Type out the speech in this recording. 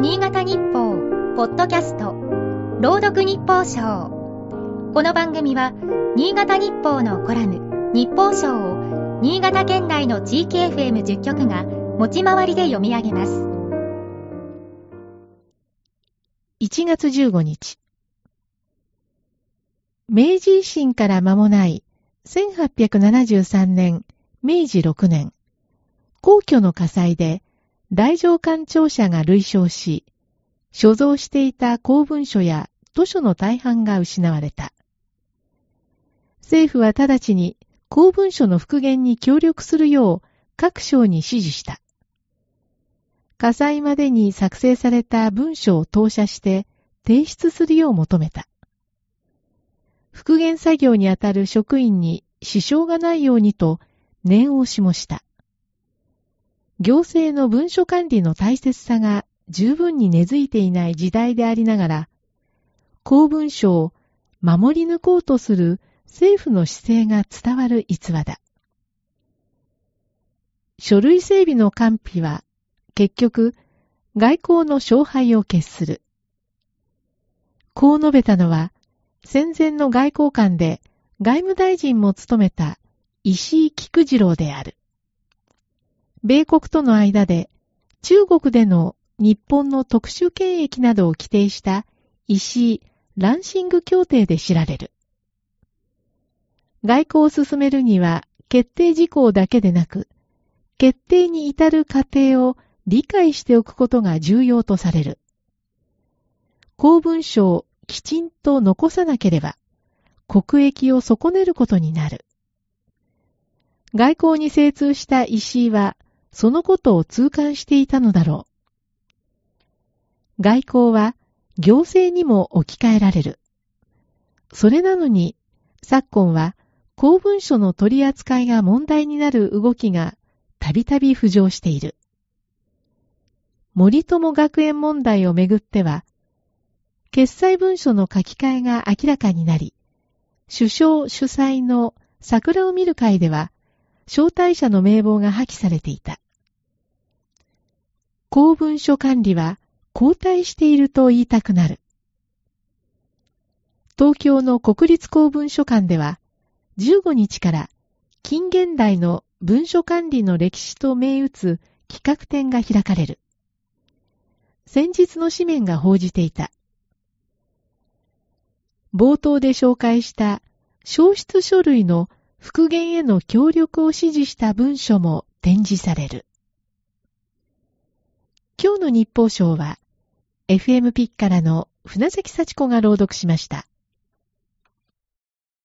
新潟日報、ポッドキャスト、朗読日報賞。この番組は、新潟日報のコラム、日報賞を、新潟県内の地域 FM10 局が、持ち回りで読み上げます。1月15日。明治維新から間もない1873年、明治6年、皇居の火災で大乗官庁舎が類焼し、所蔵していた公文書や図書の大半が失われた。政府は直ちに公文書の復元に協力するよう各省に指示した。火災までに作成された文書を投射して提出するよう求めた。復元作業にあたる職員に支障がないようにと念をしもした。行政の文書管理の大切さが十分に根付いていない時代でありながら、公文書を守り抜こうとする政府の姿勢が伝わる逸話だ。書類整備の完備は結局外交の勝敗を決する。こう述べたのは戦前の外交官で外務大臣も務めた石井菊次郎である。米国との間で中国での日本の特殊権益などを規定した石井ランシング協定で知られる。外交を進めるには決定事項だけでなく、決定に至る過程を理解しておくことが重要とされる。公文書をきちんと残さなければ、国益を損ねることになる。外交に精通した石井は、そのことを痛感していたのだろう。外交は行政にも置き換えられる。それなのに、昨今は公文書の取り扱いが問題になる動きがたびたび浮上している。森友学園問題をめぐっては、決裁文書の書き換えが明らかになり、首相主催の桜を見る会では、招待者の名簿が破棄されていた。公文書管理は交代していると言いたくなる。東京の国立公文書館では、15日から近現代の文書管理の歴史と銘打つ企画展が開かれる。先日の紙面が報じていた。冒頭で紹介した消失書類の復元への協力を指示した文書も展示される。今日の日報賞は、FM ピッからの船崎幸子が朗読しました。